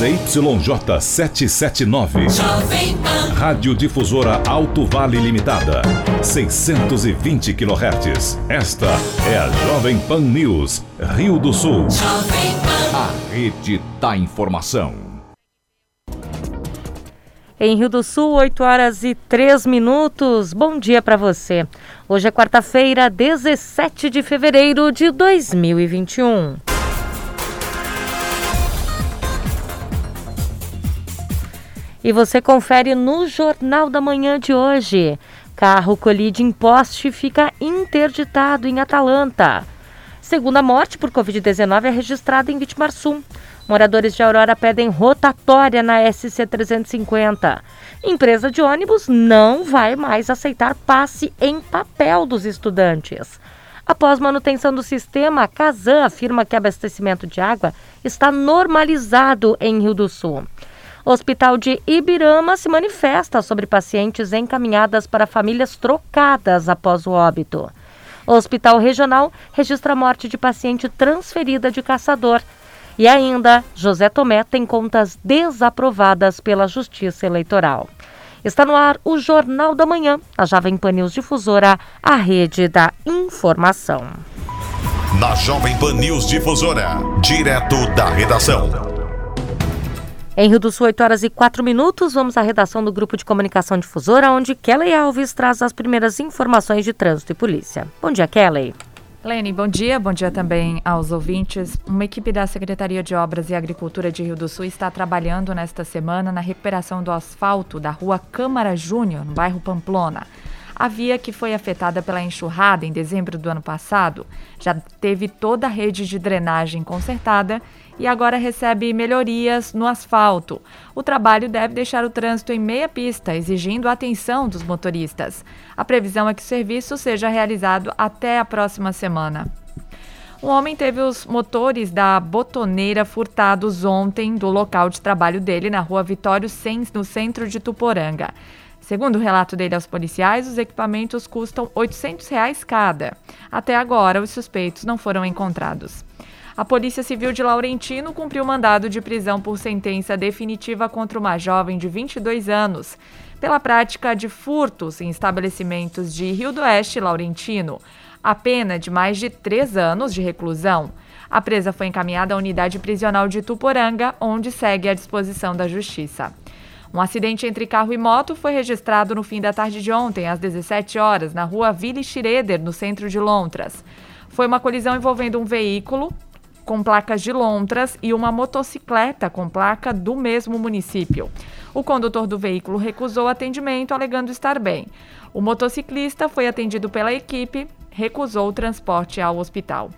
ZYJ 779. Rádio Difusora Alto Vale Limitada. 620 kHz. Esta é a Jovem Pan News, Rio do Sul. A rede da informação. Em Rio do Sul, 8 horas e 3 minutos. Bom dia para você. Hoje é quarta-feira, 17 de fevereiro de 2021. E você confere no Jornal da Manhã de hoje. Carro colide em poste e fica interditado em Atalanta. Segunda morte por Covid-19 é registrada em Vitimarsum. Moradores de Aurora pedem rotatória na SC350. Empresa de ônibus não vai mais aceitar passe em papel dos estudantes. Após manutenção do sistema, a Casan afirma que abastecimento de água está normalizado em Rio do Sul. Hospital de Ibirama se manifesta sobre pacientes encaminhadas para famílias trocadas após o óbito. O Hospital Regional registra a morte de paciente transferida de caçador. E ainda, José Tomé tem contas desaprovadas pela Justiça Eleitoral. Está no ar o Jornal da Manhã, a Jovem Pan News Difusora, a rede da informação. Na Jovem Pan News Difusora, direto da redação. Em Rio do Sul, 8 horas e 4 minutos, vamos à redação do Grupo de Comunicação Difusora, onde Kelly Alves traz as primeiras informações de trânsito e polícia. Bom dia, Kelly. Lene, bom dia. Bom dia também aos ouvintes. Uma equipe da Secretaria de Obras e Agricultura de Rio do Sul está trabalhando nesta semana na recuperação do asfalto da rua Câmara Júnior, no bairro Pamplona. A via que foi afetada pela enxurrada em dezembro do ano passado já teve toda a rede de drenagem consertada e agora recebe melhorias no asfalto. O trabalho deve deixar o trânsito em meia pista, exigindo a atenção dos motoristas. A previsão é que o serviço seja realizado até a próxima semana. Um homem teve os motores da botoneira furtados ontem do local de trabalho dele na rua Vitório Sens, no centro de Tuporanga. Segundo o relato dele aos policiais, os equipamentos custam 800 reais cada. Até agora, os suspeitos não foram encontrados. A Polícia Civil de Laurentino cumpriu mandado de prisão por sentença definitiva contra uma jovem de 22 anos pela prática de furtos em estabelecimentos de Rio do Oeste Laurentino. A pena de mais de três anos de reclusão. A presa foi encaminhada à unidade prisional de Tuporanga, onde segue à disposição da Justiça. Um acidente entre carro e moto foi registrado no fim da tarde de ontem, às 17 horas, na rua Ville Schroeder, no centro de Lontras. Foi uma colisão envolvendo um veículo com placas de lontras e uma motocicleta com placa do mesmo município. O condutor do veículo recusou atendimento, alegando estar bem. O motociclista foi atendido pela equipe, recusou o transporte ao hospital.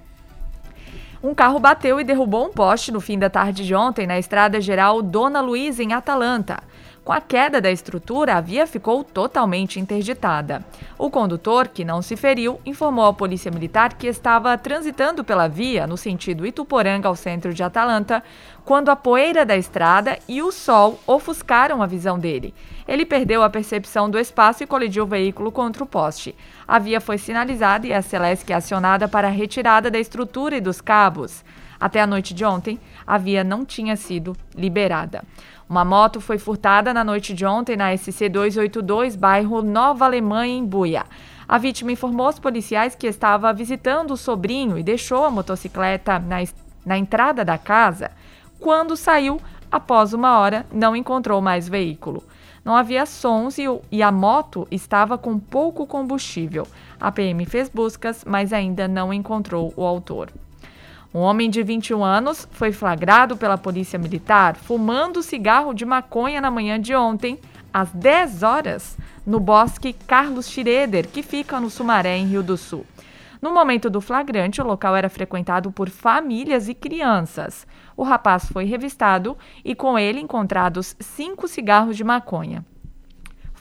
Um carro bateu e derrubou um poste no fim da tarde de ontem na estrada geral Dona Luiz, em Atalanta. Com a queda da estrutura, a via ficou totalmente interditada. O condutor, que não se feriu, informou à Polícia Militar que estava transitando pela via no sentido Ituporanga ao centro de Atalanta, quando a poeira da estrada e o sol ofuscaram a visão dele. Ele perdeu a percepção do espaço e colidiu o veículo contra o poste. A via foi sinalizada e a Celesc acionada para a retirada da estrutura e dos cabos. Até a noite de ontem, a via não tinha sido liberada. Uma moto foi furtada na noite de ontem na SC 282, bairro Nova Alemanha, em Buia. A vítima informou aos policiais que estava visitando o sobrinho e deixou a motocicleta na, na entrada da casa. Quando saiu, após uma hora, não encontrou mais veículo. Não havia sons e, e, a moto estava com pouco combustível. A PM fez buscas, mas ainda não encontrou o autor. Um homem de 21 anos foi flagrado pela Polícia Militar fumando cigarro de maconha na manhã de ontem, às 10 horas, no bosque Carlos Schroeder, que fica no Sumaré, em Rio do Sul. No momento do flagrante, o local era frequentado por famílias e crianças. O rapaz foi revistado e com ele encontrados cinco cigarros de maconha.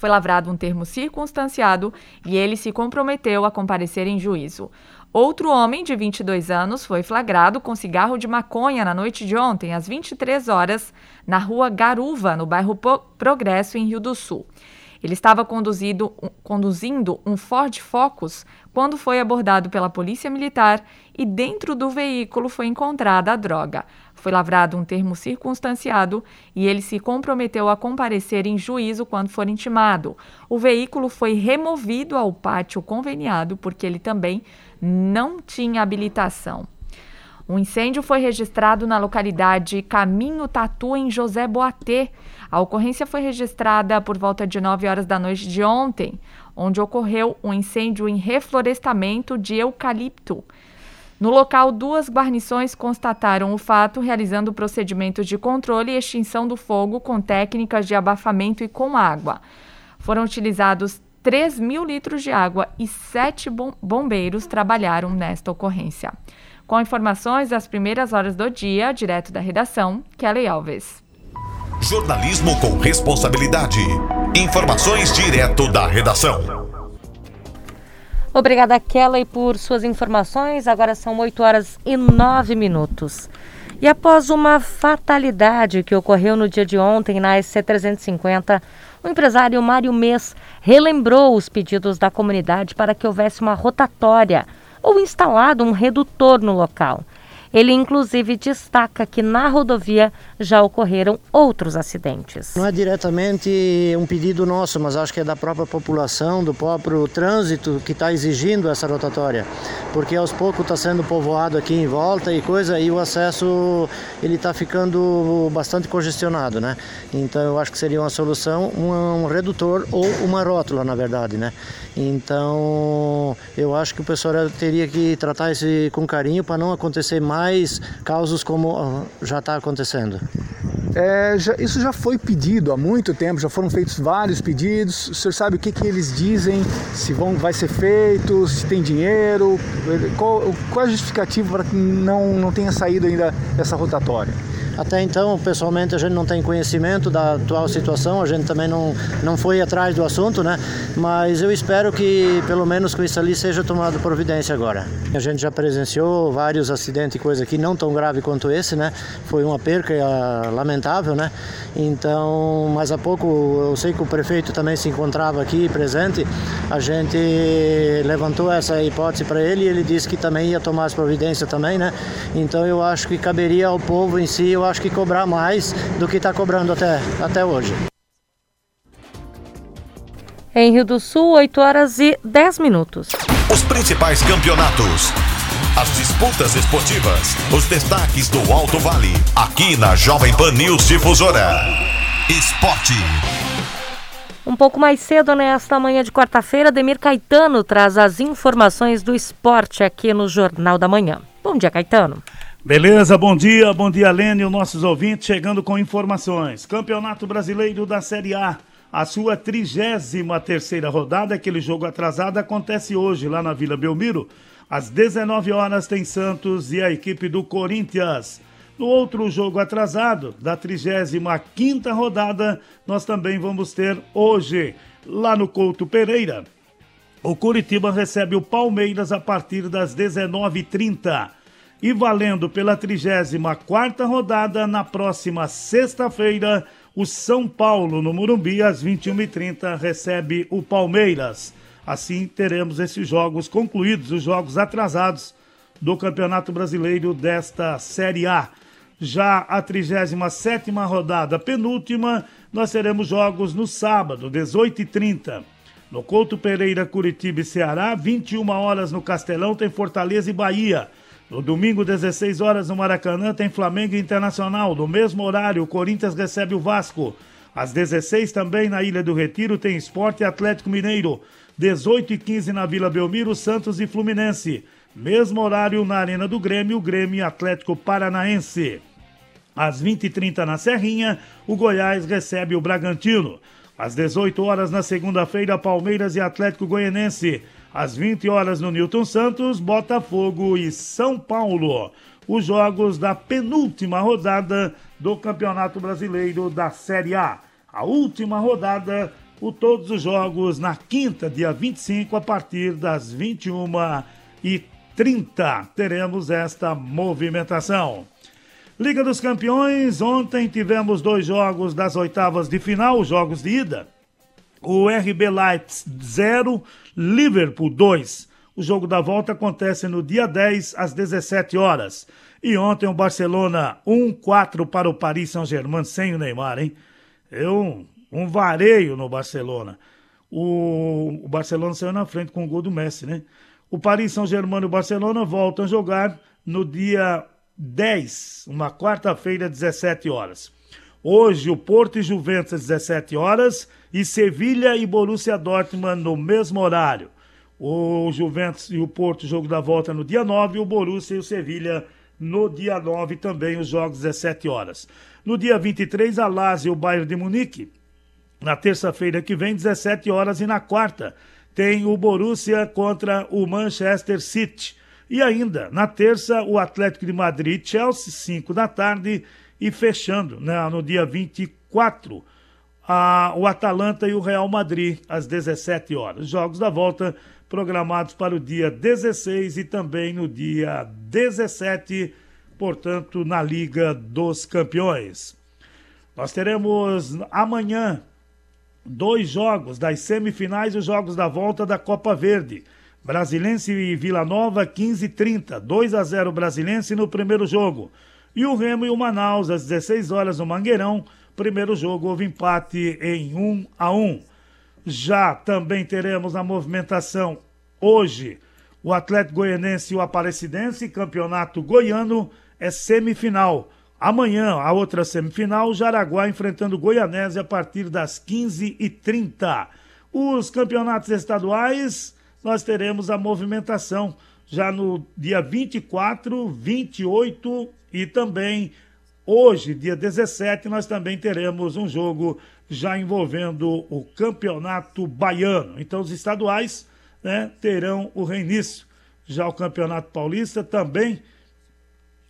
Foi lavrado um termo circunstanciado e ele se comprometeu a comparecer em juízo. Outro homem de 22 anos foi flagrado com cigarro de maconha na noite de ontem, às 23 horas, na rua Garuva, no bairro Progresso, em Rio do Sul. Ele estava conduzindo um Ford Focus quando foi abordado pela polícia militar e dentro do veículo foi encontrada a droga. Foi lavrado um termo circunstanciado e ele se comprometeu a comparecer em juízo quando for intimado. O veículo foi removido ao pátio conveniado porque ele também não tinha habilitação. Um incêndio foi registrado na localidade Caminho Tatu, em José Boatê. A ocorrência foi registrada por volta de 9 horas da noite de ontem, onde ocorreu um incêndio em reflorestamento de eucalipto. No local, duas guarnições constataram o fato, realizando procedimentos de controle e extinção do fogo com técnicas de abafamento e com água. Foram utilizados 3 mil litros de água e sete bombeiros trabalharam nesta ocorrência. Com informações das primeiras horas do dia, direto da redação, Kelly Alves. Jornalismo com responsabilidade. Informações direto da redação. Obrigada, Kelly, por suas informações. Agora são 8 horas e 9 minutos. E após uma fatalidade que ocorreu no dia de ontem na SC350, o empresário Mário Mês relembrou os pedidos da comunidade para que houvesse uma rotatória ou instalado um redutor no local. Ele, inclusive, destaca que na rodovia já ocorreram outros acidentes. Não é diretamente um pedido nosso, mas acho que é da própria população, do próprio trânsito que está exigindo essa rotatória, porque aos poucos está sendo povoado aqui em volta e coisa e o acesso ele está ficando bastante congestionado, né? Então eu acho que seria uma solução um, um redutor ou uma rótula, na verdade, né? Então eu acho que o pessoal teria que tratar isso com carinho para não acontecer mais causos como já está acontecendo? É, já, isso já foi pedido há muito tempo, já foram feitos vários pedidos. O senhor sabe o que, que eles dizem, se vão, vai ser feito, se tem dinheiro, qual, qual é a justificativa para que não, não tenha saído ainda essa rotatória? Até então, pessoalmente, a gente não tem conhecimento da atual situação, a gente também não, não foi atrás do assunto, né? Mas eu espero que, pelo menos com isso ali, seja tomado providência agora. A gente já presenciou vários acidentes e coisa aqui, não tão grave quanto esse, né? Foi uma perca uh, lamentável, né? Então, mais há pouco, eu sei que o prefeito também se encontrava aqui presente, a gente levantou essa hipótese para ele e ele disse que também ia tomar as providências também, né? Então, eu acho que caberia ao povo em si, eu acho que cobrar mais do que está cobrando até, até hoje. Em Rio do Sul, 8 horas e 10 minutos. Os principais campeonatos. As disputas esportivas. Os destaques do Alto Vale. Aqui na Jovem Pan News Difusora. Esporte. Um pouco mais cedo, nesta manhã de quarta-feira, Demir Caetano traz as informações do esporte aqui no Jornal da Manhã. Bom dia, Caetano. Beleza, bom dia, bom dia, Lênin e os nossos ouvintes chegando com informações. Campeonato Brasileiro da Série A, a sua 33 terceira rodada, aquele jogo atrasado, acontece hoje lá na Vila Belmiro. Às 19 horas tem Santos e a equipe do Corinthians. No outro jogo atrasado, da 35ª rodada, nós também vamos ter hoje, lá no Couto Pereira. O Curitiba recebe o Palmeiras a partir das 19h30 e valendo pela 34ª rodada na próxima sexta-feira, o São Paulo no Morumbi às 21h30 recebe o Palmeiras. Assim teremos esses jogos concluídos, os jogos atrasados do Campeonato Brasileiro desta Série A. Já a 37ª rodada, penúltima, nós teremos jogos no sábado, 18h30. No Couto Pereira, Curitiba e Ceará, 21 horas no Castelão, tem Fortaleza e Bahia. No domingo, 16 horas, no Maracanã, tem Flamengo Internacional. No mesmo horário, o Corinthians recebe o Vasco. Às 16 também na Ilha do Retiro tem Esporte Atlético Mineiro. 18 e 15 na Vila Belmiro, Santos e Fluminense. Mesmo horário na Arena do Grêmio, Grêmio Atlético Paranaense. Às 20 e 30 na Serrinha, o Goiás recebe o Bragantino. Às 18 horas na segunda-feira, Palmeiras e Atlético Goianense. Às 20 horas no Newton Santos, Botafogo e São Paulo. Os jogos da penúltima rodada do Campeonato Brasileiro da Série A. A última rodada, o todos os jogos na quinta, dia 25, a partir das 21h30. Teremos esta movimentação. Liga dos Campeões, ontem tivemos dois jogos das oitavas de final, jogos de ida. O RB Leipzig 0, Liverpool 2. O jogo da volta acontece no dia 10, às 17 horas. E ontem o Barcelona 1-4 para o Paris Saint-Germain sem o Neymar, hein? Eu, um vareio no Barcelona. O, o Barcelona saiu na frente com o gol do Messi, né? O Paris Saint-Germain e o Barcelona voltam a jogar no dia 10, uma quarta-feira, 17 horas. Hoje, o Porto e Juventus às 17 horas e Sevilha e Borussia Dortmund no mesmo horário. O Juventus e o Porto, jogo da volta no dia 9, e o Borussia e o Sevilha no dia 9 também, os jogos 17 horas. No dia 23, a Lazio e o Bayern de Munique. Na terça-feira que vem, 17 horas, e na quarta, tem o Borussia contra o Manchester City. E ainda, na terça, o Atlético de Madrid Chelsea, 5 da tarde, e fechando né, no dia 24, a, o Atalanta e o Real Madrid, às 17 horas. Jogos da volta programados para o dia 16 e também no dia 17, portanto, na Liga dos Campeões. Nós teremos amanhã dois jogos das semifinais e os jogos da volta da Copa Verde. Brasilense e Vila Nova, 15 e 30. 2 a 0 Brasilense no primeiro jogo. E o Remo e o Manaus, às 16 horas no Mangueirão. Primeiro jogo houve empate em 1 a 1. Já também teremos a movimentação hoje o Atlético Goianense e o Aparecidense, campeonato goiano, é semifinal. Amanhã, a outra semifinal, Jaraguá enfrentando Goianese a partir das 15h30. Os campeonatos estaduais, nós teremos a movimentação já no dia 24, 28 e também hoje, dia 17, nós também teremos um jogo já envolvendo o Campeonato Baiano. Então, os estaduais né, terão o reinício. Já o Campeonato Paulista também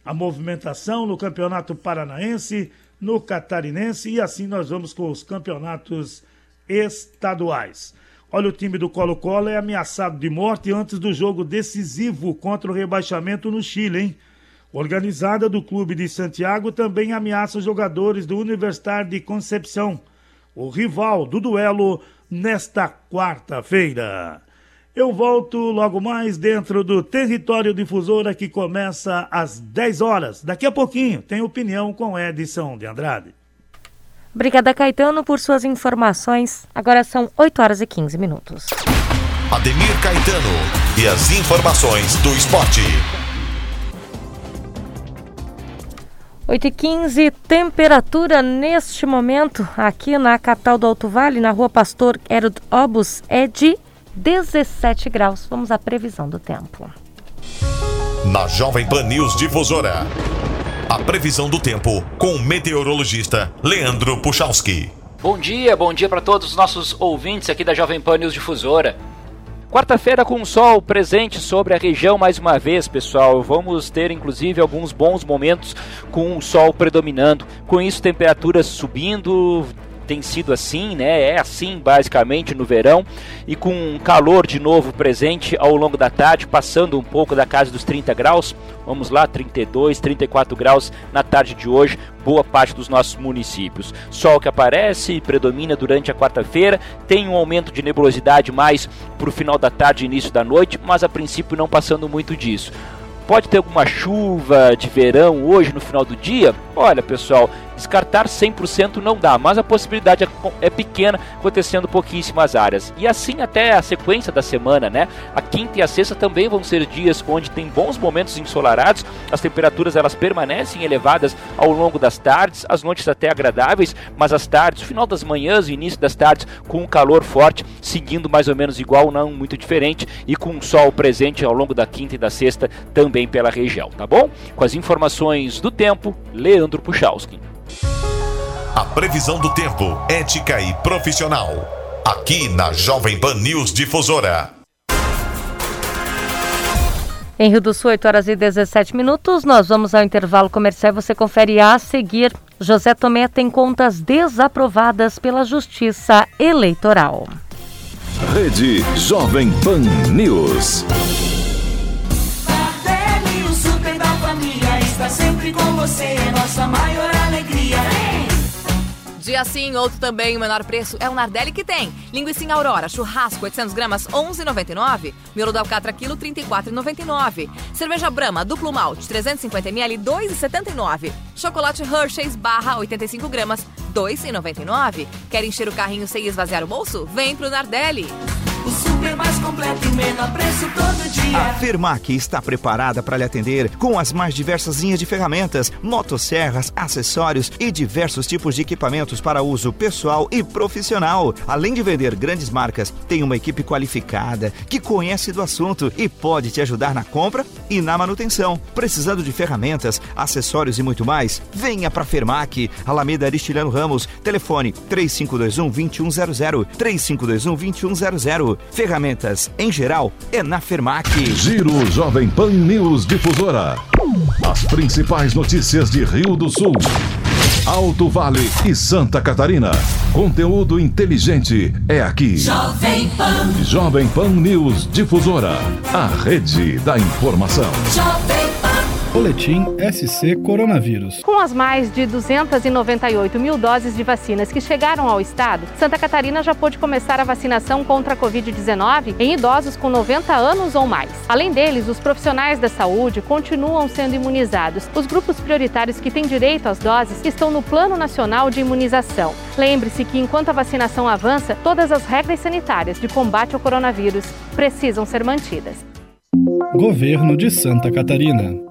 a movimentação no Campeonato Paranaense, no Catarinense e assim nós vamos com os campeonatos estaduais. Olha, o time do Colo-Colo é ameaçado de morte antes do jogo decisivo contra o rebaixamento no Chile, hein? Organizada do Clube de Santiago também ameaça os jogadores do Universitário de Concepção, o rival do duelo nesta quarta-feira. Eu volto logo mais dentro do Território Difusora que começa às 10 horas. Daqui a pouquinho tem opinião com Edson de Andrade. Obrigada, Caetano, por suas informações. Agora são 8 horas e 15 minutos. Ademir Caetano e as informações do esporte. 8 e 15 temperatura neste momento aqui na capital do Alto Vale, na rua Pastor Herod Obus, é de 17 graus. Vamos à previsão do tempo. Na Jovem Pan News Difusora, a previsão do tempo com o meteorologista Leandro Puchalski. Bom dia, bom dia para todos os nossos ouvintes aqui da Jovem Pan News Difusora. Quarta-feira com sol presente sobre a região mais uma vez, pessoal. Vamos ter inclusive alguns bons momentos com o sol predominando. Com isso, temperaturas subindo, tem sido assim, né? É assim basicamente no verão e com calor de novo presente ao longo da tarde, passando um pouco da casa dos 30 graus. Vamos lá, 32, 34 graus na tarde de hoje, boa parte dos nossos municípios. Sol que aparece e predomina durante a quarta-feira, tem um aumento de nebulosidade mais para o final da tarde e início da noite, mas a princípio não passando muito disso. Pode ter alguma chuva de verão hoje no final do dia? Olha, pessoal, descartar 100% não dá, mas a possibilidade é, é pequena, acontecendo pouquíssimas áreas. E assim até a sequência da semana, né? A quinta e a sexta também vão ser dias onde tem bons momentos ensolarados, as temperaturas elas permanecem elevadas ao longo das tardes, as noites até agradáveis, mas as tardes, o final das manhãs e início das tardes com um calor forte, seguindo mais ou menos igual, não muito diferente, e com um sol presente ao longo da quinta e da sexta também pela região, tá bom? Com as informações do tempo, Leandro Puchalski. A previsão do tempo, ética e profissional. Aqui na Jovem Pan News Difusora. Em Rio do Sul, 8 horas e 17 minutos, nós vamos ao intervalo comercial. Você confere a seguir. José Tomé tem contas desaprovadas pela Justiça Eleitoral. Rede Jovem Pan News. o super da família, está sempre com você, nossa maior. Dia sim, outro também, o menor preço é o Nardelli que tem. Linguiça Aurora, churrasco 800 gramas, 11,99. Miolo da Alcatra, quilo, 34,99. Cerveja Brahma, duplo malte, 350 ml, 2,79. Chocolate Hershey's, barra, 85 gramas, 2,99. Quer encher o carrinho sem esvaziar o bolso? Vem pro Nardelli. O super mais completo e menor preço todo dia. A Fermac está preparada para lhe atender com as mais diversas linhas de ferramentas, motosserras, acessórios e diversos tipos de equipamentos para uso pessoal e profissional. Além de vender grandes marcas, tem uma equipe qualificada que conhece do assunto e pode te ajudar na compra e na manutenção. Precisando de ferramentas, acessórios e muito mais? Venha para Fermac, Alameda Aristiliano Ramos, telefone 3521 2100, 3521 2100. Ferramentas em geral é na Fermac. Giro Jovem Pan News Difusora. As principais notícias de Rio do Sul. Alto Vale e Santa Catarina. Conteúdo inteligente é aqui. Jovem Pan. Jovem Pan News Difusora. A rede da informação. Jovem. Boletim SC Coronavírus. Com as mais de 298 mil doses de vacinas que chegaram ao estado, Santa Catarina já pôde começar a vacinação contra a Covid-19 em idosos com 90 anos ou mais. Além deles, os profissionais da saúde continuam sendo imunizados. Os grupos prioritários que têm direito às doses estão no Plano Nacional de Imunização. Lembre-se que enquanto a vacinação avança, todas as regras sanitárias de combate ao coronavírus precisam ser mantidas. Governo de Santa Catarina.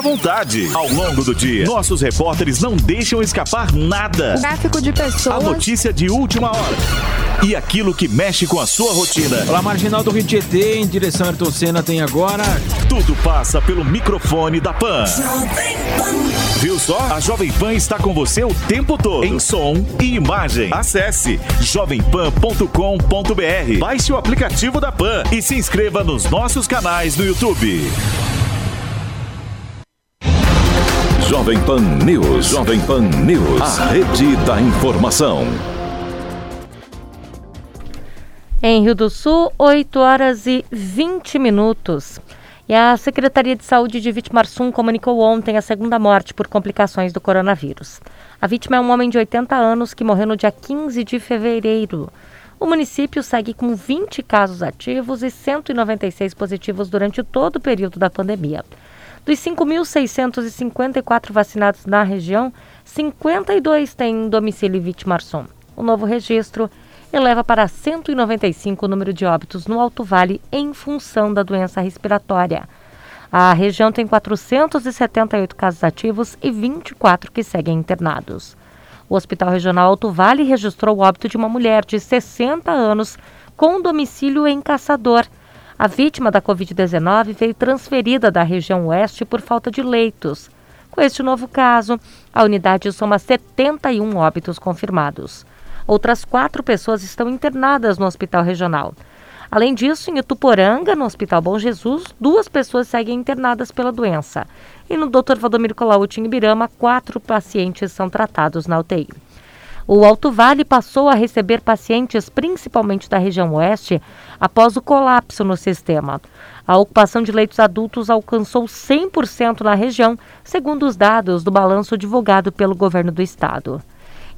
à vontade. Ao longo do dia, nossos repórteres não deixam escapar nada. Tráfico de pessoas. A notícia de última hora. E aquilo que mexe com a sua rotina. Pela Marginal do Rio Tietê, em direção a Ayrton Senna, tem agora... Tudo passa pelo microfone da Pan. Viu só? A Jovem Pan está com você o tempo todo. Em som e imagem. Acesse jovempan.com.br. Baixe o aplicativo da Pan e se inscreva nos nossos canais no YouTube. Jovem Pan News. Jovem Pan News. A rede da informação. Em Rio do Sul, 8 horas e 20 minutos. E a Secretaria de Saúde de Vitimarsum comunicou ontem a segunda morte por complicações do coronavírus. A vítima é um homem de 80 anos que morreu no dia 15 de fevereiro. O município segue com 20 casos ativos e 196 positivos durante todo o período da pandemia. Dos 5.654 vacinados na região, 52 têm domicílio em Vitimarsum. O novo registro eleva para 195 o número de óbitos no Alto Vale em função da doença respiratória. A região tem 478 casos ativos e 24 que seguem internados. O Hospital Regional Alto Vale registrou o óbito de uma mulher de 60 anos com domicílio em Caçador. A vítima da Covid-19 veio transferida da região oeste por falta de leitos. Com este novo caso, a unidade soma 71 óbitos confirmados. Outras quatro pessoas estão internadas no hospital regional. Além disso, em Ituporanga, no Hospital Bom Jesus, duas pessoas seguem internadas pela doença. E no Dr. Valdomiro Colauti, em Ibirama, quatro pacientes são tratados na UTI. O Alto Vale passou a receber pacientes, principalmente da região oeste, após o colapso no sistema. A ocupação de leitos adultos alcançou 100% na região, segundo os dados do balanço divulgado pelo governo do estado.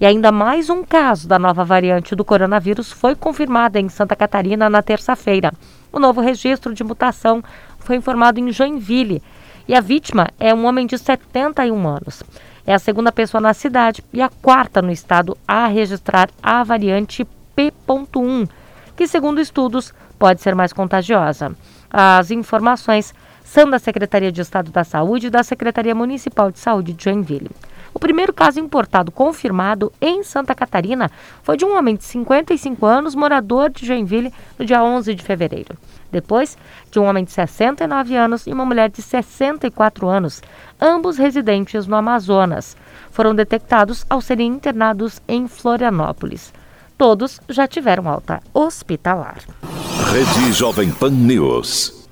E ainda mais um caso da nova variante do coronavírus foi confirmado em Santa Catarina na terça-feira. O novo registro de mutação foi informado em Joinville e a vítima é um homem de 71 anos. É a segunda pessoa na cidade e a quarta no estado a registrar a variante P.1, que, segundo estudos, pode ser mais contagiosa. As informações são da Secretaria de Estado da Saúde e da Secretaria Municipal de Saúde de Joinville. O primeiro caso importado confirmado em Santa Catarina foi de um homem de 55 anos, morador de Joinville, no dia 11 de fevereiro. Depois, de um homem de 69 anos e uma mulher de 64 anos, ambos residentes no Amazonas. Foram detectados ao serem internados em Florianópolis. Todos já tiveram alta hospitalar. Rede Jovem Pan News.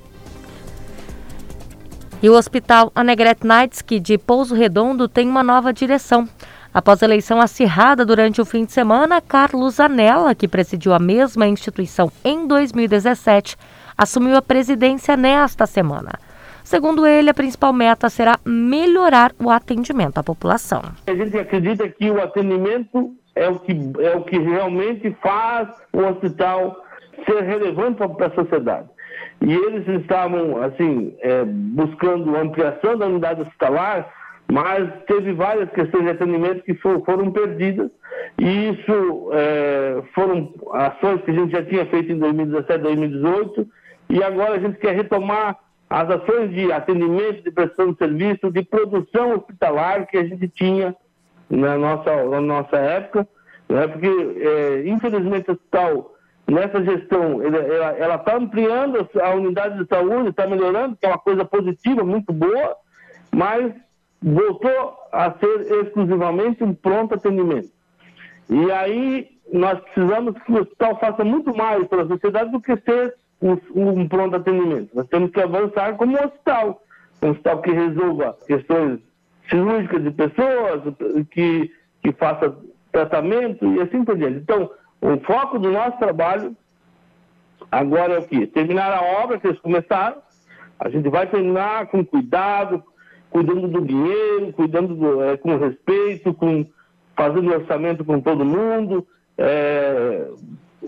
E o Hospital Annegret Kneitzky de Pouso Redondo tem uma nova direção. Após a eleição acirrada durante o fim de semana, Carlos Anella, que presidiu a mesma instituição em 2017, assumiu a presidência nesta semana. Segundo ele, a principal meta será melhorar o atendimento à população. A gente acredita que o atendimento é o que, é o que realmente faz o hospital ser relevante para a sociedade. E eles estavam, assim, é, buscando ampliação da unidade hospitalar, mas teve várias questões de atendimento que for, foram perdidas. E isso é, foram ações que a gente já tinha feito em 2017, 2018, e agora a gente quer retomar as ações de atendimento, de prestação de serviço, de produção hospitalar que a gente tinha na nossa, na nossa época, né? porque, é, infelizmente, o hospital nessa gestão, ela está ampliando a unidade de saúde, está melhorando, que é uma coisa positiva, muito boa, mas voltou a ser exclusivamente um pronto atendimento. E aí nós precisamos que o hospital faça muito mais pela sociedade do que ser um, pronto atendimento. Nós temos que avançar como um hospital, um hospital que resolva questões cirúrgicas de pessoas, que, que faça tratamento e assim por diante. Então, o foco do nosso trabalho agora é o quê? Terminar a obra que eles começaram. A gente vai terminar com cuidado, cuidando do dinheiro, cuidando do, é, com respeito, com, fazendo orçamento com todo mundo. É,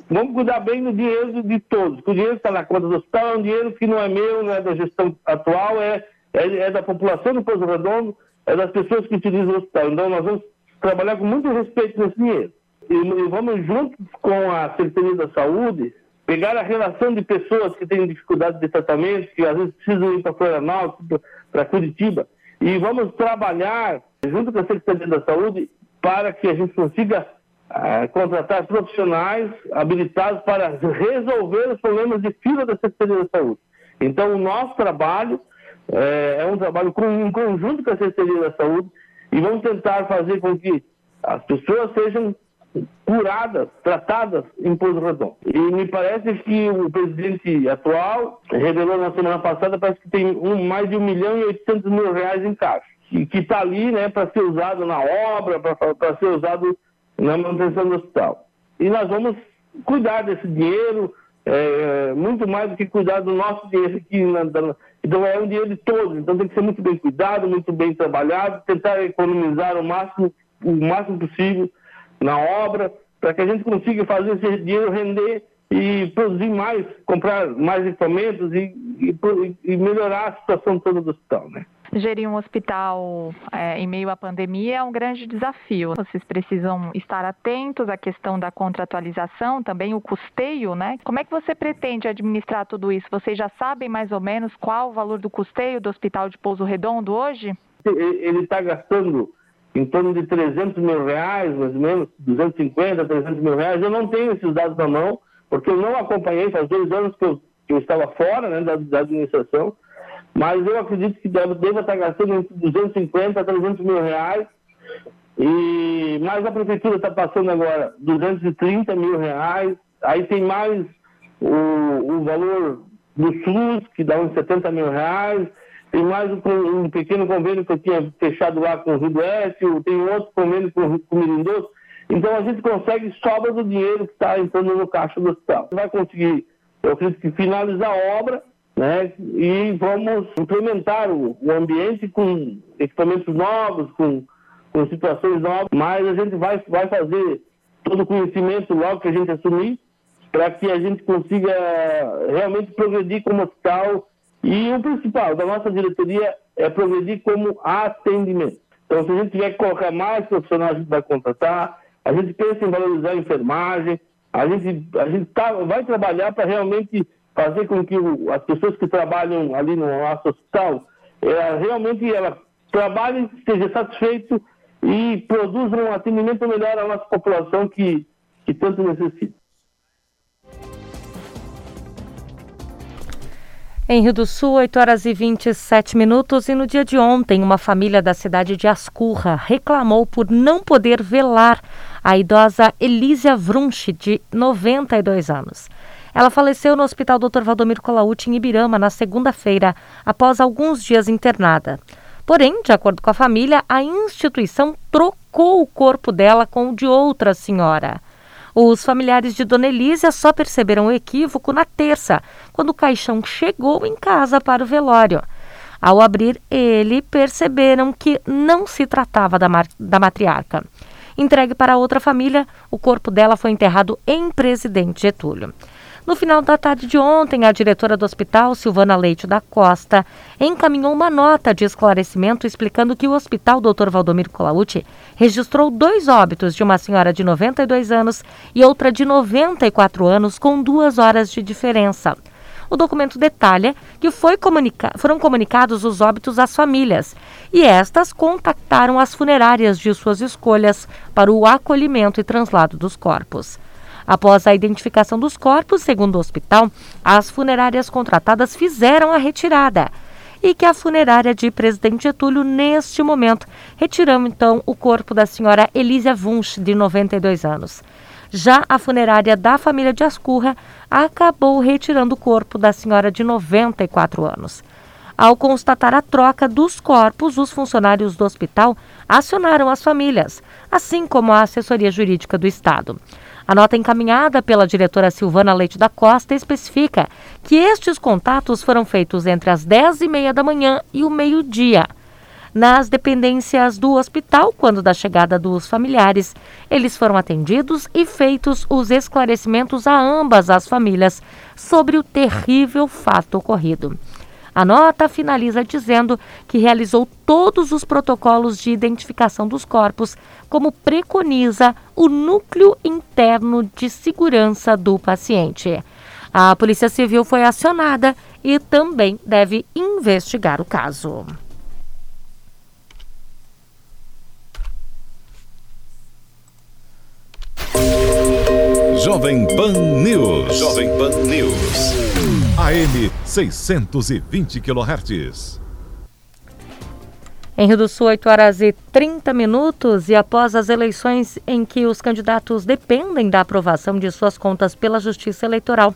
vamos cuidar bem do dinheiro de todos. O dinheiro está na conta do hospital é um dinheiro que não é meu, não é da gestão atual, é, é, é da população do Pouso Redondo, é das pessoas que utilizam o hospital. Então nós vamos trabalhar com muito respeito nesse dinheiro e vamos juntos com a Secretaria da Saúde pegar a relação de pessoas que têm dificuldade de tratamento, que às vezes precisam ir para Florianópolis, para Curitiba, e vamos trabalhar junto com a Secretaria da Saúde para que a gente consiga uh, contratar profissionais habilitados para resolver os problemas de fila da Secretaria da Saúde. Então, o nosso trabalho é, é um trabalho com, em conjunto com a Secretaria da Saúde e vamos tentar fazer com que as pessoas sejam curadas, tratadas em Pouso Redondo. E me parece que o presidente atual revelou na semana passada, parece que tem um, mais de 1 milhão e 800 mil reais em caixa, que está ali né, para ser usado na obra, para ser usado na manutenção do hospital. E nós vamos cuidar desse dinheiro, é, muito mais do que cuidar do nosso dinheiro aqui. Na, da, então é um dinheiro de todos, então tem que ser muito bem cuidado, muito bem trabalhado, tentar economizar o máximo, o máximo possível na obra, para que a gente consiga fazer esse dinheiro render e produzir mais, comprar mais equipamentos e, e, e melhorar a situação toda do hospital, né? Gerir um hospital é, em meio à pandemia é um grande desafio. Vocês precisam estar atentos à questão da contratualização, também o custeio, né? Como é que você pretende administrar tudo isso? Vocês já sabem mais ou menos qual o valor do custeio do Hospital de Pouso Redondo hoje? Ele está gastando em torno de 300 mil reais, mais ou menos, 250, 300 mil reais. Eu não tenho esses dados na mão, porque eu não acompanhei, faz dois anos que eu, que eu estava fora né, da, da, administração, mas eu acredito que deve, estar gastando entre 250 a 300 mil reais, e mais a prefeitura está passando agora 230 mil reais, aí tem mais o, o valor do SUS, que dá uns 70 mil reais, tem mais um, um, pequeno convênio que eu tinha fechado lá com o Rio do Oeste, tem outro convênio com, com o Mirindoso. Então a gente consegue sobra do dinheiro que está entrando no caixa do hospital. Vai conseguir, eu acredito que finalizar a obra, né? E vamos implementar o, o ambiente com equipamentos novos, com, com situações novas, mas a gente vai, vai fazer todo o conhecimento logo que a gente assumir, para que a gente consiga realmente progredir como hospital e o principal da nossa diretoria é progredir como atendimento. Então, se a gente tiver que colocar mais profissionais, a gente vai contratar, a gente pensa em valorizar a enfermagem, a gente, a gente tá, vai trabalhar para realmente fazer com que as pessoas que trabalham ali no nosso hospital, ela, realmente ela trabalhe, esteja satisfeito e produzam um atendimento melhor à nossa população que, que tanto necessita. Em Rio do Sul, 8 horas e 27 minutos, e no dia de ontem, uma família da cidade de Ascurra reclamou por não poder velar a idosa Elísia Vrunch, de 92 anos. Ela faleceu no Hospital Dr. Valdomiro Colauti, em Ibirama, na segunda-feira, após alguns dias internada. Porém, de acordo com a família, a instituição trocou o corpo dela com o de outra senhora. Os familiares de Dona Elísia só perceberam o equívoco na terça, quando o caixão chegou em casa para o velório. Ao abrir ele, perceberam que não se tratava da, da matriarca. Entregue para outra família, o corpo dela foi enterrado em Presidente Getúlio. No final da tarde de ontem, a diretora do hospital, Silvana Leite da Costa, encaminhou uma nota de esclarecimento explicando que o hospital Dr. Valdomiro Colauti registrou dois óbitos de uma senhora de 92 anos e outra de 94 anos com duas horas de diferença. O documento detalha que comunica foram comunicados os óbitos às famílias e estas contactaram as funerárias de suas escolhas para o acolhimento e translado dos corpos. Após a identificação dos corpos, segundo o hospital, as funerárias contratadas fizeram a retirada e que a funerária de Presidente Getúlio, neste momento, retirou então o corpo da senhora Elísia Wunsch, de 92 anos. Já a funerária da família de Ascurra acabou retirando o corpo da senhora de 94 anos. Ao constatar a troca dos corpos, os funcionários do hospital acionaram as famílias, assim como a assessoria jurídica do Estado. A nota encaminhada pela diretora Silvana Leite da Costa especifica que estes contatos foram feitos entre as 10 e meia da manhã e o meio-dia. Nas dependências do hospital, quando da chegada dos familiares, eles foram atendidos e feitos os esclarecimentos a ambas as famílias sobre o terrível fato ocorrido. A nota finaliza dizendo que realizou todos os protocolos de identificação dos corpos, como preconiza o núcleo interno de segurança do paciente. A Polícia Civil foi acionada e também deve investigar o caso. Jovem Pan News. Jovem Pan News. AM 620 kHz. Em Rio do Sul, 8 horas e 30 minutos, e após as eleições em que os candidatos dependem da aprovação de suas contas pela Justiça Eleitoral.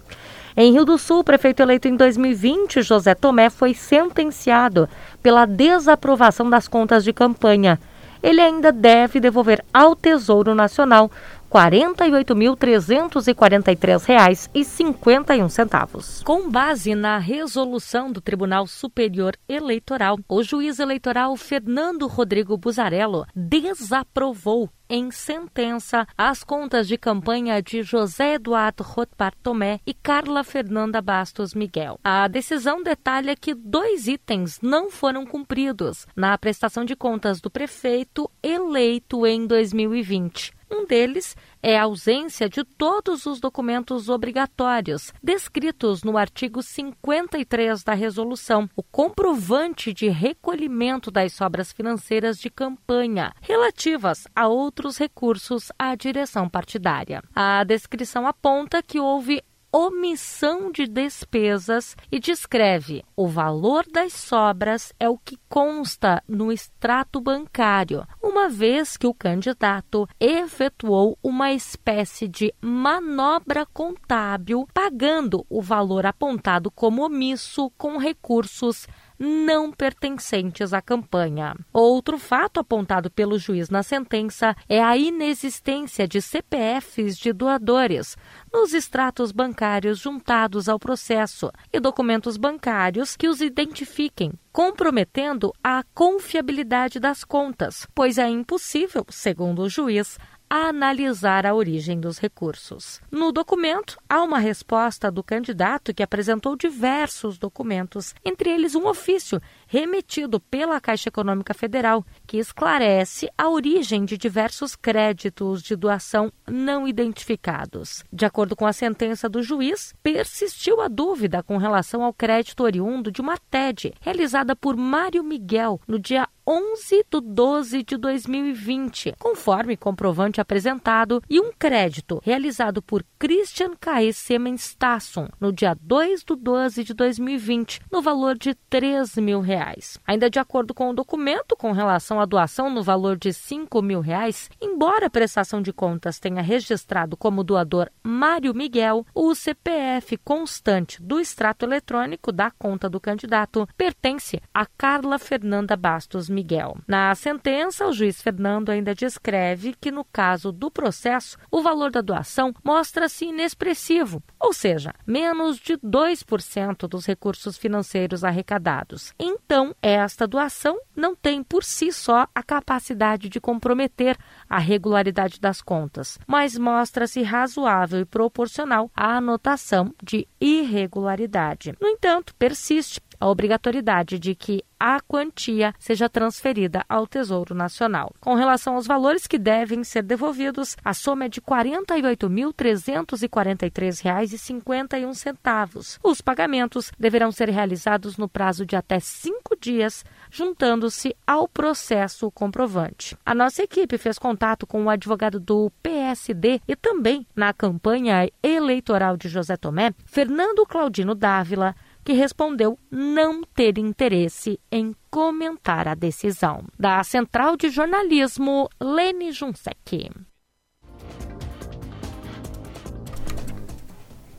Em Rio do Sul, o prefeito eleito em 2020, José Tomé, foi sentenciado pela desaprovação das contas de campanha. Ele ainda deve devolver ao Tesouro Nacional R$ 48.343,51. Com base na resolução do Tribunal Superior Eleitoral, o juiz eleitoral Fernando Rodrigo Buzarello desaprovou em sentença as contas de campanha de José Eduardo Rothbard Tomé e Carla Fernanda Bastos Miguel. A decisão detalha que dois itens não foram cumpridos na prestação de contas do prefeito eleito em 2020. Um deles é a ausência de todos os documentos obrigatórios descritos no artigo 53 da resolução, o comprovante de recolhimento das sobras financeiras de campanha relativas a outros recursos à direção partidária. A descrição aponta que houve omissão de despesas e descreve o valor das sobras é o que consta no extrato bancário, uma vez que o candidato efetuou uma espécie de manobra contábil, pagando o valor apontado como omisso com recursos não pertencentes à campanha. Outro fato apontado pelo juiz na sentença é a inexistência de CPFs de doadores nos extratos bancários juntados ao processo e documentos bancários que os identifiquem, comprometendo a confiabilidade das contas, pois é impossível, segundo o juiz, a analisar a origem dos recursos. No documento, há uma resposta do candidato que apresentou diversos documentos, entre eles um ofício remetido pela Caixa Econômica Federal, que esclarece a origem de diversos créditos de doação não identificados. De acordo com a sentença do juiz, persistiu a dúvida com relação ao crédito oriundo de uma TED realizada por Mário Miguel no dia 11 de 12 de 2020, conforme comprovante apresentado, e um crédito realizado por Christian K. Semenstason no dia 2 de 12 de 2020, no valor de 3 mil reais. Ainda de acordo com o documento, com relação à doação no valor de 5 mil reais, embora a prestação de contas tenha registrado como doador Mário Miguel, o CPF constante do extrato eletrônico da conta do candidato pertence a Carla Fernanda Bastos Miguel. Na sentença, o juiz Fernando ainda descreve que, no caso do processo, o valor da doação mostra-se inexpressivo, ou seja, menos de 2% dos recursos financeiros arrecadados. Então, esta doação não tem por si só a capacidade de comprometer a regularidade das contas, mas mostra-se razoável e proporcional à anotação de irregularidade. No entanto, persiste a obrigatoriedade de que a quantia seja transferida ao Tesouro Nacional. Com relação aos valores que devem ser devolvidos, a soma é de R$ 48.343,51. Os pagamentos deverão ser realizados no prazo de até cinco dias, juntando-se ao processo comprovante. A nossa equipe fez contato com o advogado do PSD e também na campanha eleitoral de José Tomé, Fernando Claudino Dávila, que respondeu não ter interesse em comentar a decisão. Da Central de Jornalismo, Lene Junsec.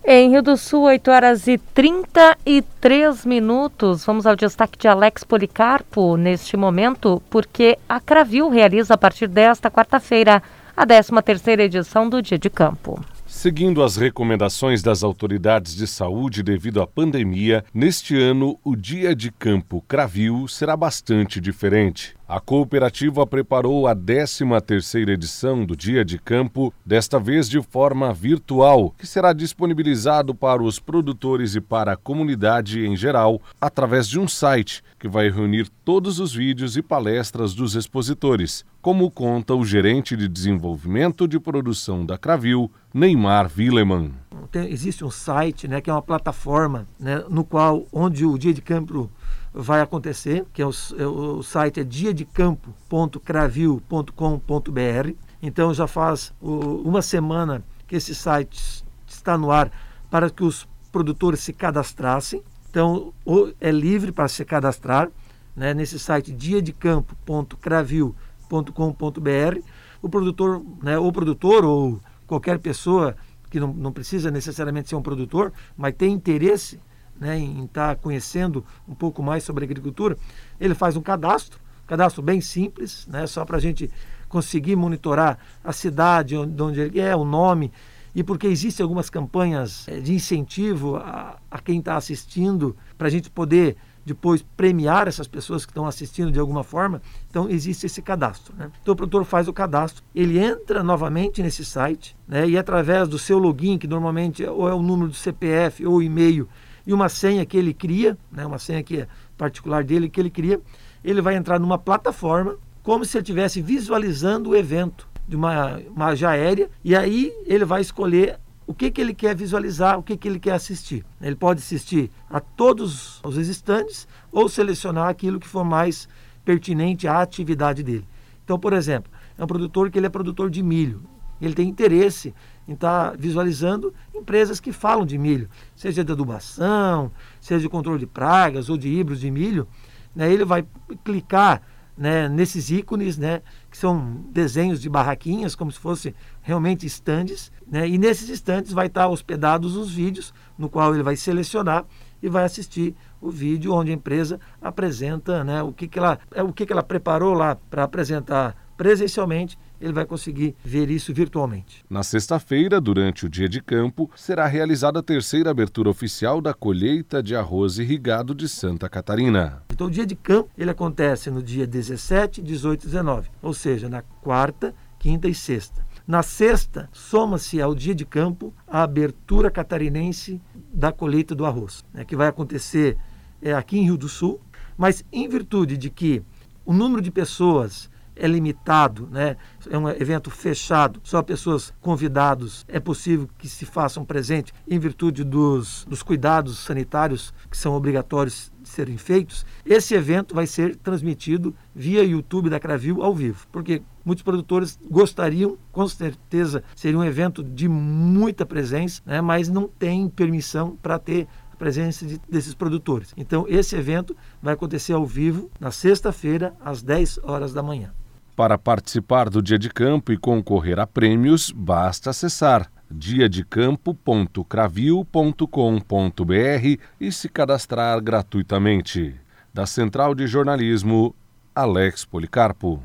Em Rio do Sul, 8 horas e 33 minutos. Vamos ao destaque de Alex Policarpo neste momento, porque a Cravil realiza a partir desta quarta-feira a 13ª edição do Dia de Campo. Seguindo as recomendações das autoridades de saúde devido à pandemia, neste ano o dia de campo Cravil será bastante diferente. A cooperativa preparou a 13ª edição do Dia de Campo, desta vez de forma virtual, que será disponibilizado para os produtores e para a comunidade em geral, através de um site que vai reunir todos os vídeos e palestras dos expositores, como conta o gerente de desenvolvimento de produção da Cravil, Neymar Willeman. Tem, existe um site, né, que é uma plataforma, né, no qual onde o Dia de Campo vai acontecer, que é o, é o site é diadecampo.cravil.com.br. Então já faz o, uma semana que esse site está no ar para que os produtores se cadastrassem. Então é livre para se cadastrar né, nesse site diadecampo.cravil.com.br. O produtor, né, o produtor ou qualquer pessoa que não, não precisa necessariamente ser um produtor, mas tem interesse né, em estar tá conhecendo um pouco mais sobre agricultura, ele faz um cadastro, cadastro bem simples, né, só para a gente conseguir monitorar a cidade onde, onde ele é, o nome, e porque existem algumas campanhas eh, de incentivo a, a quem está assistindo, para a gente poder depois premiar essas pessoas que estão assistindo de alguma forma. Então existe esse cadastro. Né? Então o produtor faz o cadastro, ele entra novamente nesse site né? e através do seu login, que normalmente ou é o número do CPF ou e-mail e uma senha que ele cria, né, uma senha que é particular dele que ele cria, ele vai entrar numa plataforma como se ele estivesse visualizando o evento de uma imagem aérea e aí ele vai escolher o que, que ele quer visualizar, o que, que ele quer assistir. Ele pode assistir a todos os estandes ou selecionar aquilo que for mais pertinente à atividade dele. Então, por exemplo, é um produtor que ele é produtor de milho. Ele tem interesse em estar tá visualizando empresas que falam de milho, seja de adubação, seja de controle de pragas ou de híbridos de milho. Né, ele vai clicar né, nesses ícones, né, que são desenhos de barraquinhas, como se fossem realmente estandes, né, e nesses estandes vai estar hospedados os vídeos, no qual ele vai selecionar e vai assistir o vídeo onde a empresa apresenta né, o, que, que, ela, é, o que, que ela preparou lá para apresentar presencialmente ele vai conseguir ver isso virtualmente. Na sexta-feira, durante o dia de campo, será realizada a terceira abertura oficial da colheita de arroz irrigado de Santa Catarina. Então, o dia de campo ele acontece no dia 17, 18 e 19, ou seja, na quarta, quinta e sexta. Na sexta, soma-se ao dia de campo a abertura catarinense da colheita do arroz, né, que vai acontecer é, aqui em Rio do Sul, Mas em virtude de que o número de pessoas é limitado, né? é um evento fechado, só pessoas convidados é possível que se façam presente em virtude dos, dos cuidados sanitários que são obrigatórios de serem feitos. Esse evento vai ser transmitido via YouTube da Cravil ao vivo, porque muitos produtores gostariam, com certeza seria um evento de muita presença, né? mas não tem permissão para ter presença de, desses produtores. Então, esse evento vai acontecer ao vivo na sexta-feira, às 10 horas da manhã. Para participar do Dia de Campo e concorrer a prêmios, basta acessar diadecampo.cravil.com.br e se cadastrar gratuitamente. Da Central de Jornalismo, Alex Policarpo.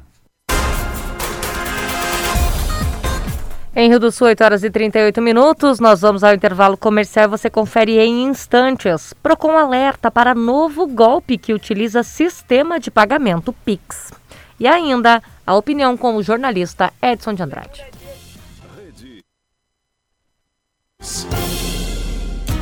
Em Rio do Sul, 8 horas e 38 minutos, nós vamos ao intervalo comercial você confere em instantes. Procon alerta para novo golpe que utiliza sistema de pagamento Pix. E ainda, a opinião com o jornalista Edson de Andrade.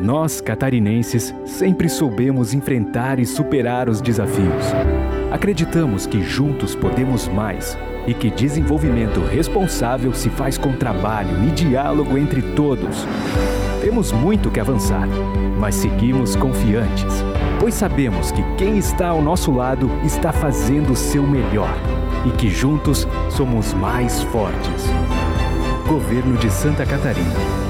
Nós, catarinenses, sempre soubemos enfrentar e superar os desafios. Acreditamos que juntos podemos mais e que desenvolvimento responsável se faz com trabalho e diálogo entre todos. Temos muito que avançar, mas seguimos confiantes, pois sabemos que quem está ao nosso lado está fazendo o seu melhor e que juntos somos mais fortes. Governo de Santa Catarina.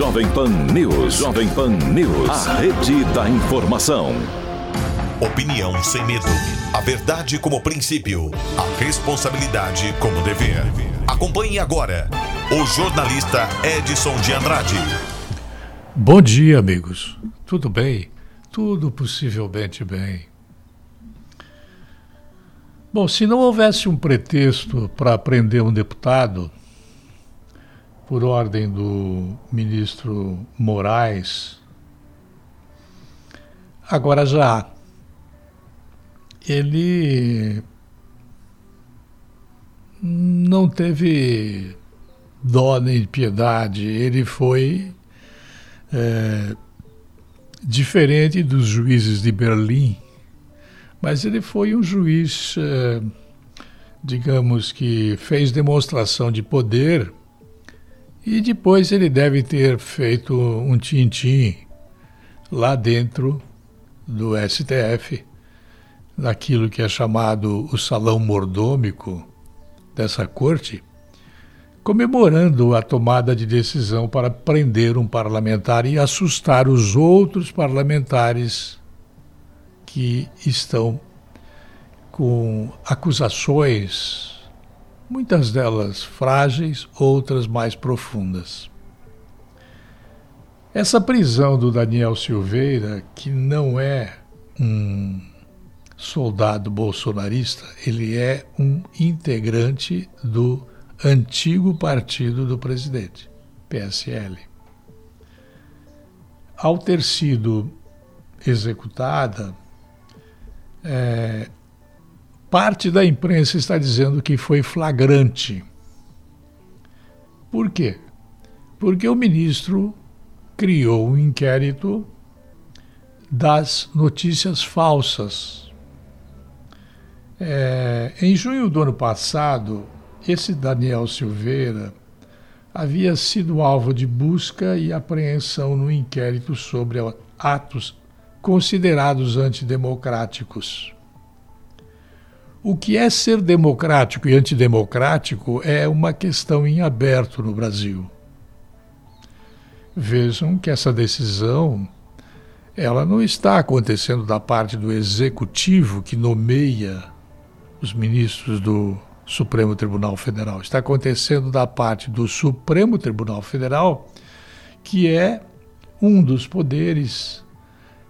Jovem Pan News. Jovem Pan News. A rede da informação. Opinião sem medo. A verdade como princípio. A responsabilidade como dever. Acompanhe agora o jornalista Edson de Andrade. Bom dia, amigos. Tudo bem? Tudo possivelmente bem. Bom, se não houvesse um pretexto para prender um deputado, por ordem do ministro Moraes, agora já ele não teve dó nem piedade, ele foi é, diferente dos juízes de Berlim, mas ele foi um juiz, é, digamos que fez demonstração de poder e depois ele deve ter feito um tintim lá dentro do STF, naquilo que é chamado o salão mordômico dessa corte, comemorando a tomada de decisão para prender um parlamentar e assustar os outros parlamentares que estão com acusações muitas delas frágeis, outras mais profundas. Essa prisão do Daniel Silveira, que não é um soldado bolsonarista, ele é um integrante do antigo partido do presidente, PSL. Ao ter sido executada, é, Parte da imprensa está dizendo que foi flagrante. Por quê? Porque o ministro criou um inquérito das notícias falsas. É, em junho do ano passado, esse Daniel Silveira havia sido alvo de busca e apreensão no inquérito sobre atos considerados antidemocráticos. O que é ser democrático e antidemocrático é uma questão em aberto no Brasil. Vejam que essa decisão ela não está acontecendo da parte do executivo que nomeia os ministros do Supremo Tribunal Federal. Está acontecendo da parte do Supremo Tribunal Federal, que é um dos poderes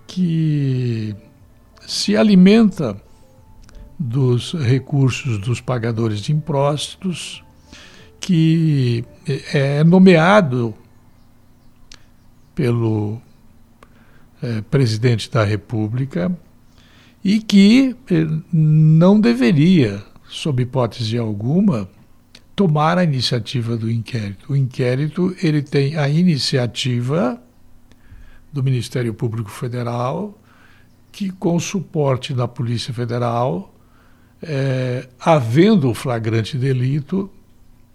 que se alimenta dos recursos dos pagadores de impostos, que é nomeado pelo é, presidente da República e que eh, não deveria, sob hipótese alguma, tomar a iniciativa do inquérito. O inquérito ele tem a iniciativa do Ministério Público Federal, que com suporte da Polícia Federal, é, havendo o flagrante delito,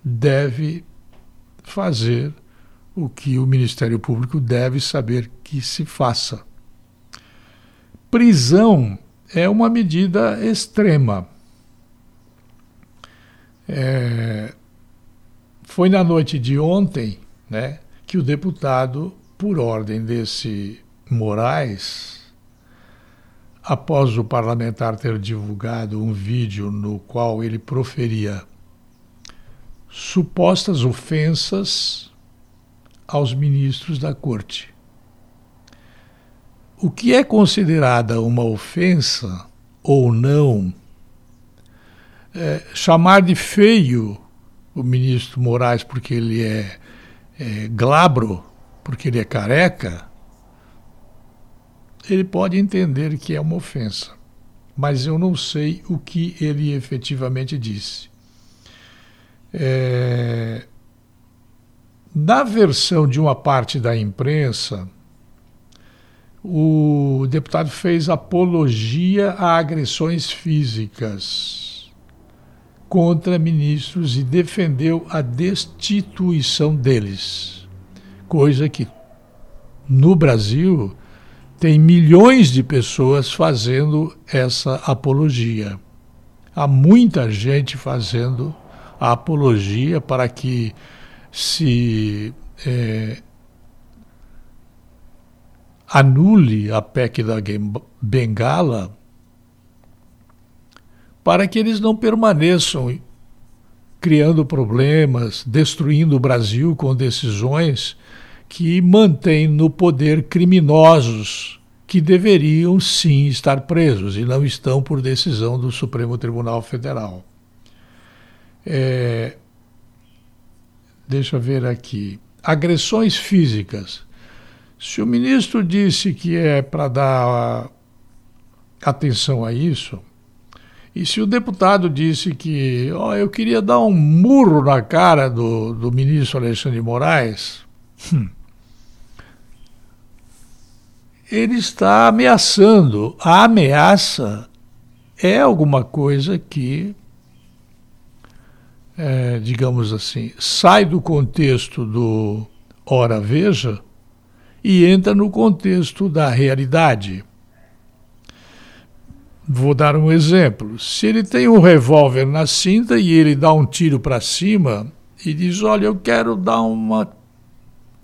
deve fazer o que o Ministério Público deve saber que se faça. Prisão é uma medida extrema. É, foi na noite de ontem né, que o deputado, por ordem desse Moraes, após o parlamentar ter divulgado um vídeo no qual ele proferia supostas ofensas aos ministros da corte. O que é considerada uma ofensa ou não, é, chamar de feio o ministro Moraes porque ele é, é glabro, porque ele é careca, ele pode entender que é uma ofensa. Mas eu não sei o que ele efetivamente disse. É, na versão de uma parte da imprensa, o deputado fez apologia a agressões físicas contra ministros e defendeu a destituição deles. Coisa que no Brasil tem milhões de pessoas fazendo essa apologia. Há muita gente fazendo a apologia para que se é, anule a PEC da Bengala para que eles não permaneçam criando problemas, destruindo o Brasil com decisões que mantêm no poder criminosos que deveriam sim estar presos e não estão por decisão do Supremo Tribunal Federal. É, deixa eu ver aqui. Agressões físicas. Se o ministro disse que é para dar atenção a isso, e se o deputado disse que oh, eu queria dar um murro na cara do, do ministro Alexandre de Moraes, hum, ele está ameaçando. A ameaça é alguma coisa que, é, digamos assim, sai do contexto do ora veja e entra no contexto da realidade. Vou dar um exemplo. Se ele tem um revólver na cinta e ele dá um tiro para cima e diz: Olha, eu quero dar uma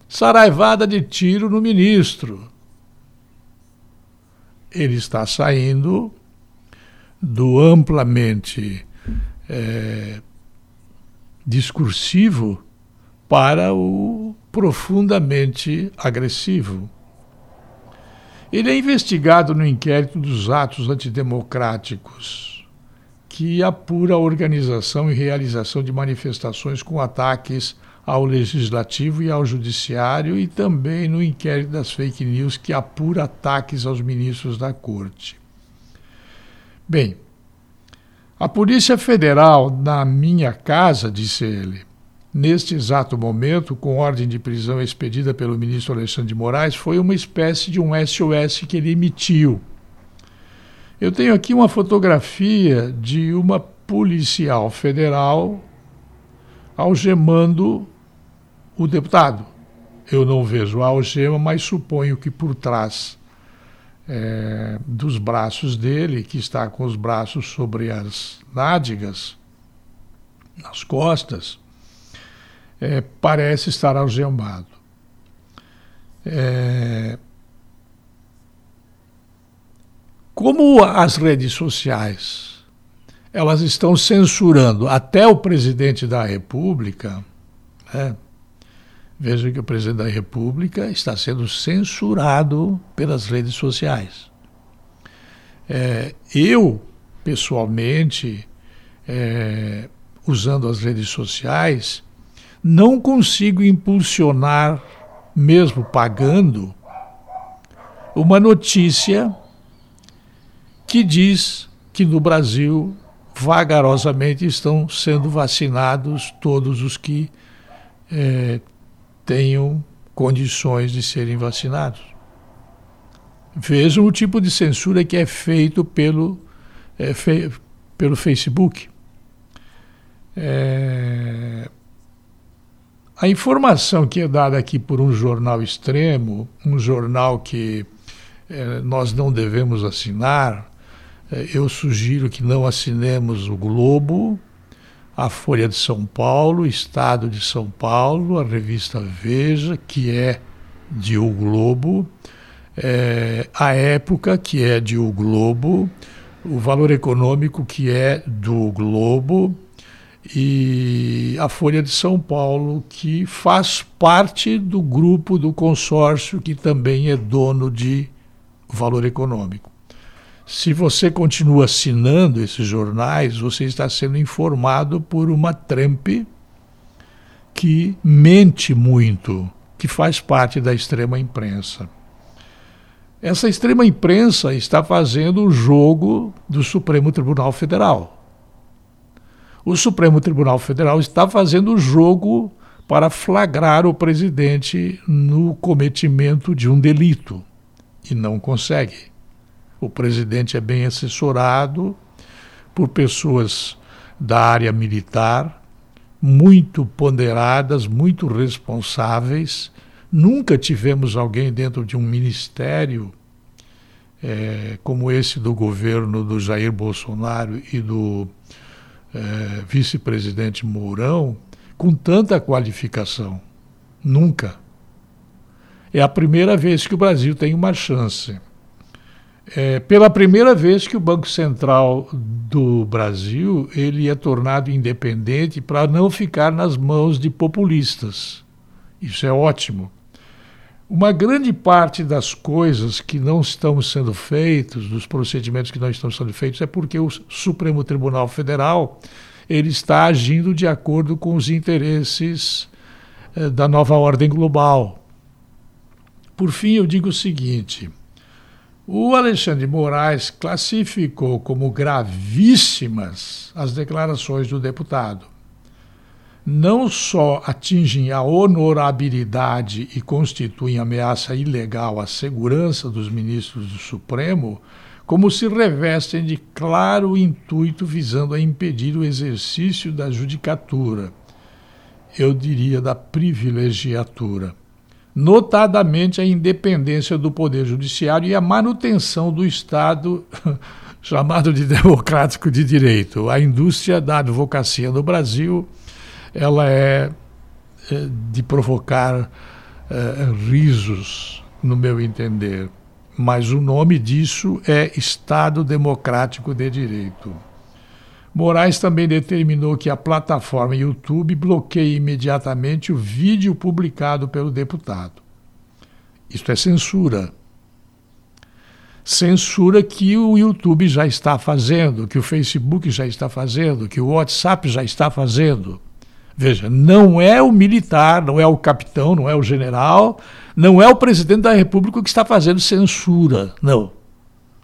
saraivada de tiro no ministro. Ele está saindo do amplamente é, discursivo para o profundamente agressivo. Ele é investigado no inquérito dos atos antidemocráticos, que apura a organização e realização de manifestações com ataques ao legislativo e ao judiciário, e também no inquérito das fake news, que apura ataques aos ministros da corte. Bem, a Polícia Federal, na minha casa, disse ele, neste exato momento, com ordem de prisão expedida pelo ministro Alexandre de Moraes, foi uma espécie de um SOS que ele emitiu. Eu tenho aqui uma fotografia de uma policial federal algemando o deputado. Eu não vejo a algema, mas suponho que por trás é, dos braços dele, que está com os braços sobre as nádegas, nas costas, é, parece estar algemado. É, como as redes sociais elas estão censurando até o presidente da República, né? veja que o presidente da República está sendo censurado pelas redes sociais. É, eu, pessoalmente, é, usando as redes sociais, não consigo impulsionar, mesmo pagando, uma notícia que diz que no Brasil vagarosamente estão sendo vacinados todos os que é, tenham condições de serem vacinados. Vejam o tipo de censura que é feito pelo, é, fe, pelo Facebook. É, a informação que é dada aqui por um jornal extremo, um jornal que é, nós não devemos assinar, eu sugiro que não assinemos o Globo, a Folha de São Paulo, Estado de São Paulo, a revista Veja, que é de O Globo, é, a Época, que é de O Globo, o Valor Econômico, que é do Globo, e a Folha de São Paulo, que faz parte do grupo do consórcio que também é dono de Valor Econômico. Se você continua assinando esses jornais, você está sendo informado por uma Trump que mente muito, que faz parte da extrema imprensa. Essa extrema imprensa está fazendo o jogo do Supremo Tribunal Federal. O Supremo Tribunal Federal está fazendo o jogo para flagrar o presidente no cometimento de um delito e não consegue. O presidente é bem assessorado por pessoas da área militar, muito ponderadas, muito responsáveis. Nunca tivemos alguém dentro de um ministério é, como esse do governo do Jair Bolsonaro e do é, vice-presidente Mourão com tanta qualificação. Nunca. É a primeira vez que o Brasil tem uma chance é, pela primeira vez que o Banco Central do Brasil ele é tornado independente para não ficar nas mãos de populistas. Isso é ótimo. Uma grande parte das coisas que não estão sendo feitas, dos procedimentos que não estão sendo feitos, é porque o Supremo Tribunal Federal ele está agindo de acordo com os interesses eh, da nova ordem global. Por fim, eu digo o seguinte o Alexandre Moraes classificou como gravíssimas as declarações do deputado. Não só atingem a honorabilidade e constituem ameaça ilegal à segurança dos ministros do Supremo, como se revestem de claro intuito visando a impedir o exercício da judicatura, eu diria da privilegiatura notadamente a independência do Poder Judiciário e a manutenção do Estado chamado de democrático de direito. A indústria da advocacia no Brasil ela é, é de provocar é, risos, no meu entender. Mas o nome disso é Estado Democrático de Direito. Moraes também determinou que a plataforma YouTube bloqueie imediatamente o vídeo publicado pelo deputado. Isto é censura. Censura que o YouTube já está fazendo, que o Facebook já está fazendo, que o WhatsApp já está fazendo. Veja, não é o militar, não é o capitão, não é o general, não é o presidente da República que está fazendo censura. Não.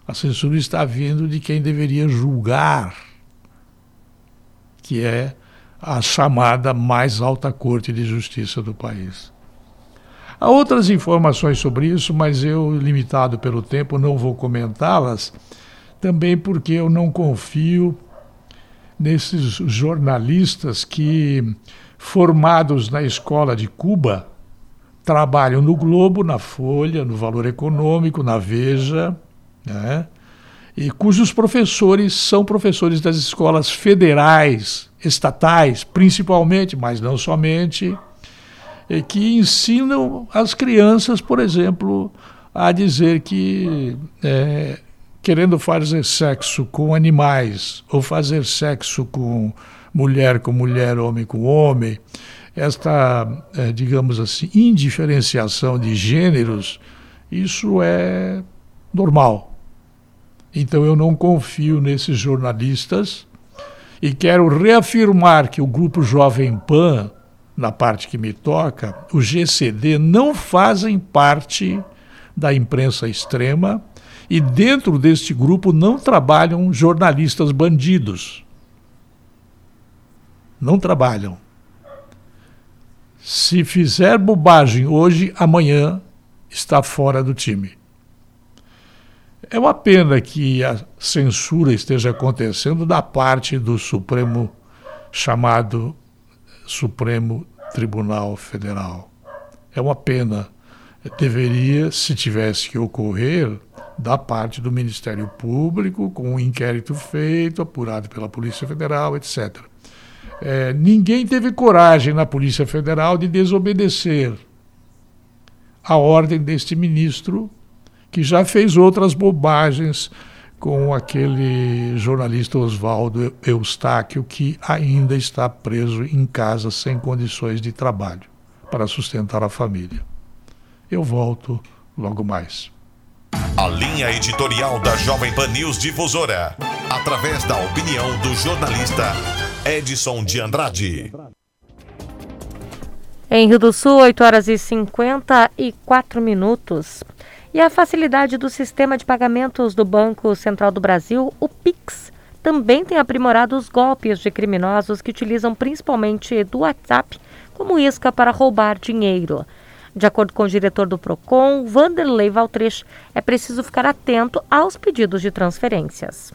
A censura está vindo de quem deveria julgar que é a chamada mais alta corte de justiça do país. Há outras informações sobre isso, mas eu, limitado pelo tempo, não vou comentá-las, também porque eu não confio nesses jornalistas que, formados na escola de Cuba, trabalham no Globo, na Folha, no Valor Econômico, na Veja, né? E cujos professores são professores das escolas federais, estatais, principalmente, mas não somente, que ensinam as crianças, por exemplo, a dizer que é, querendo fazer sexo com animais ou fazer sexo com mulher com mulher, homem com homem, esta, é, digamos assim, indiferenciação de gêneros, isso é normal. Então eu não confio nesses jornalistas e quero reafirmar que o grupo Jovem Pan, na parte que me toca, o GCD, não fazem parte da imprensa extrema e dentro deste grupo não trabalham jornalistas bandidos. Não trabalham. Se fizer bobagem hoje, amanhã está fora do time. É uma pena que a censura esteja acontecendo da parte do Supremo chamado Supremo Tribunal Federal. É uma pena. Deveria, se tivesse que ocorrer, da parte do Ministério Público, com um inquérito feito, apurado pela Polícia Federal, etc. É, ninguém teve coragem na Polícia Federal de desobedecer a ordem deste ministro, que já fez outras bobagens com aquele jornalista Oswaldo Eustáquio, que ainda está preso em casa sem condições de trabalho para sustentar a família. Eu volto logo mais. A linha editorial da Jovem Pan News Difusora, através da opinião do jornalista Edson de Andrade. Em Rio do Sul, 8 horas e 54 minutos. E a facilidade do sistema de pagamentos do Banco Central do Brasil, o PIX, também tem aprimorado os golpes de criminosos que utilizam principalmente do WhatsApp como isca para roubar dinheiro. De acordo com o diretor do PROCON, Vanderlei Valtrich, é preciso ficar atento aos pedidos de transferências.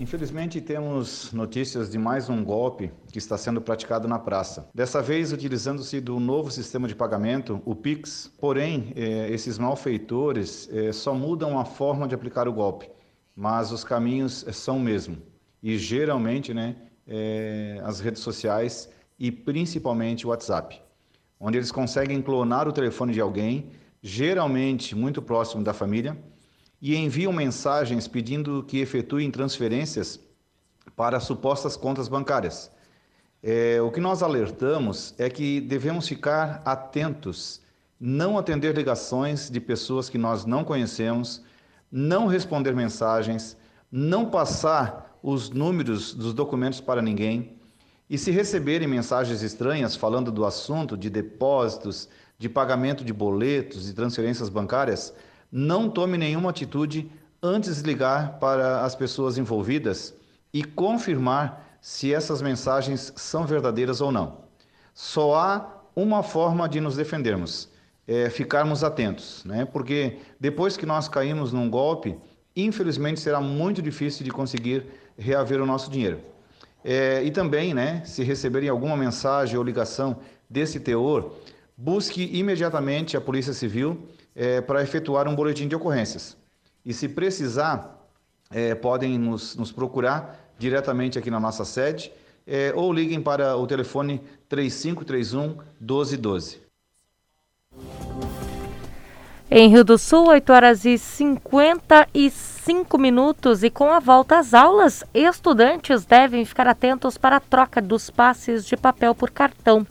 Infelizmente, temos notícias de mais um golpe que está sendo praticado na praça. Dessa vez, utilizando-se do novo sistema de pagamento, o Pix. Porém, eh, esses malfeitores eh, só mudam a forma de aplicar o golpe, mas os caminhos são o mesmo. E geralmente, né, eh, as redes sociais e principalmente o WhatsApp onde eles conseguem clonar o telefone de alguém, geralmente muito próximo da família, e enviam mensagens pedindo que efetuem transferências para supostas contas bancárias. É, o que nós alertamos é que devemos ficar atentos, não atender ligações de pessoas que nós não conhecemos, não responder mensagens, não passar os números dos documentos para ninguém e se receberem mensagens estranhas falando do assunto de depósitos, de pagamento de boletos e transferências bancárias, não tome nenhuma atitude antes de ligar para as pessoas envolvidas e confirmar se essas mensagens são verdadeiras ou não. Só há uma forma de nos defendermos, é ficarmos atentos, né? porque depois que nós caímos num golpe, infelizmente será muito difícil de conseguir reaver o nosso dinheiro. É, e também, né, se receberem alguma mensagem ou ligação desse teor, busque imediatamente a Polícia Civil é, para efetuar um boletim de ocorrências. E se precisar, é, podem nos, nos, procurar diretamente aqui na nossa sede é, ou liguem para o telefone 3531 1212. Em Rio do Sul, 8 horas e 55 minutos e com a volta às aulas, estudantes devem ficar atentos para a troca dos passes de papel por cartão.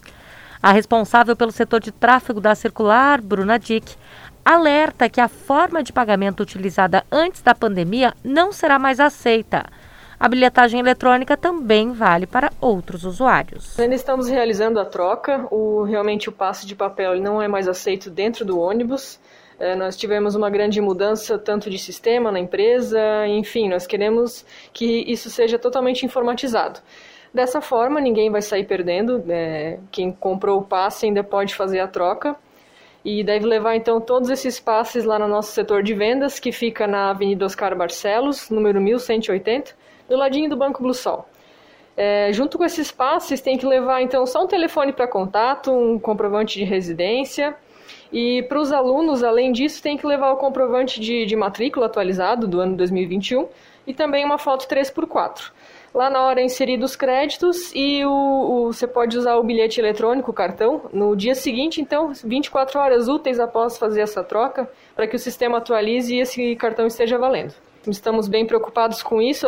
A responsável pelo setor de tráfego da circular, Bruna Dick, alerta que a forma de pagamento utilizada antes da pandemia não será mais aceita. A bilhetagem eletrônica também vale para outros usuários. Ainda estamos realizando a troca. O, realmente o passe de papel não é mais aceito dentro do ônibus. É, nós tivemos uma grande mudança tanto de sistema na empresa, enfim, nós queremos que isso seja totalmente informatizado. Dessa forma, ninguém vai sair perdendo, é, quem comprou o passe ainda pode fazer a troca e deve levar então todos esses passes lá no nosso setor de vendas, que fica na Avenida Oscar Barcelos, número 1180, do ladinho do Banco Blue Sol. É, junto com esses passes, tem que levar então só um telefone para contato, um comprovante de residência E para os alunos, além disso, tem que levar o comprovante de, de matrícula atualizado do ano 2021 e também uma foto 3x4. Lá na hora é inserido os créditos e o, o, você pode usar o bilhete eletrônico, o cartão, no dia seguinte, então, 24 horas úteis após fazer essa troca, para que o sistema atualize e esse cartão esteja valendo. Estamos bem preocupados com isso.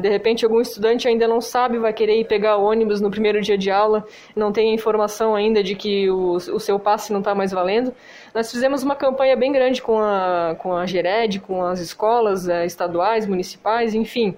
De repente, algum estudante ainda não sabe, vai querer ir pegar ônibus no primeiro dia de aula, não tem informação ainda de que o, o seu passe não está mais valendo. Nós fizemos uma campanha bem grande com a, com a GERED, com as escolas é, estaduais, municipais, enfim,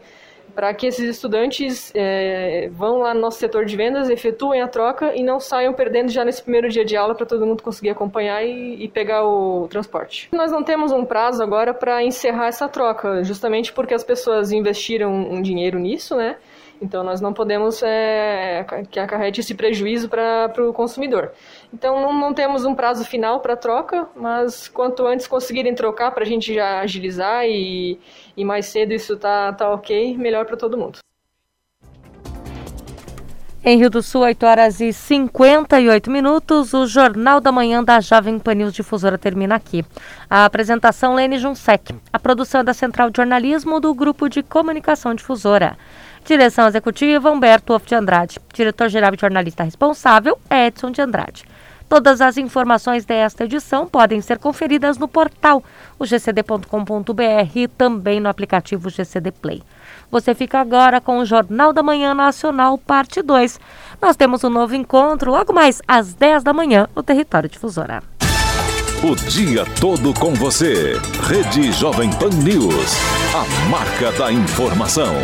para que esses estudantes é, vão lá no nosso setor de vendas, efetuem a troca e não saiam perdendo já nesse primeiro dia de aula para todo mundo conseguir acompanhar e, e, pegar o transporte. Nós não temos um prazo agora para encerrar essa troca, justamente porque as pessoas investiram um dinheiro nisso, né? Então, nós não podemos é, que acarrete esse prejuízo para o consumidor. Então, não, não, temos um prazo final para troca, mas quanto antes conseguirem trocar para a gente já agilizar e, e mais cedo isso tá, tá ok, melhor para todo mundo. Em Rio do Sul, 8 horas e 58 minutos, o Jornal da Manhã da Jovem Pan News Difusora termina aqui. A apresentação Lene Junsec, a produção é da Central de Jornalismo do Grupo de Comunicação Difusora. Direção executiva Humberto Wolff de Andrade. Diretor-geral e jornalista responsável Edson de Andrade. Todas as informações desta edição podem ser conferidas no portal gcd.com.br e também no aplicativo GCD Play. Você fica agora com o Jornal da Manhã Nacional, parte 2. Nós temos um novo encontro logo mais às 10 da manhã no Território Difusora. O dia todo com você. Rede Jovem Pan News. A marca da informação.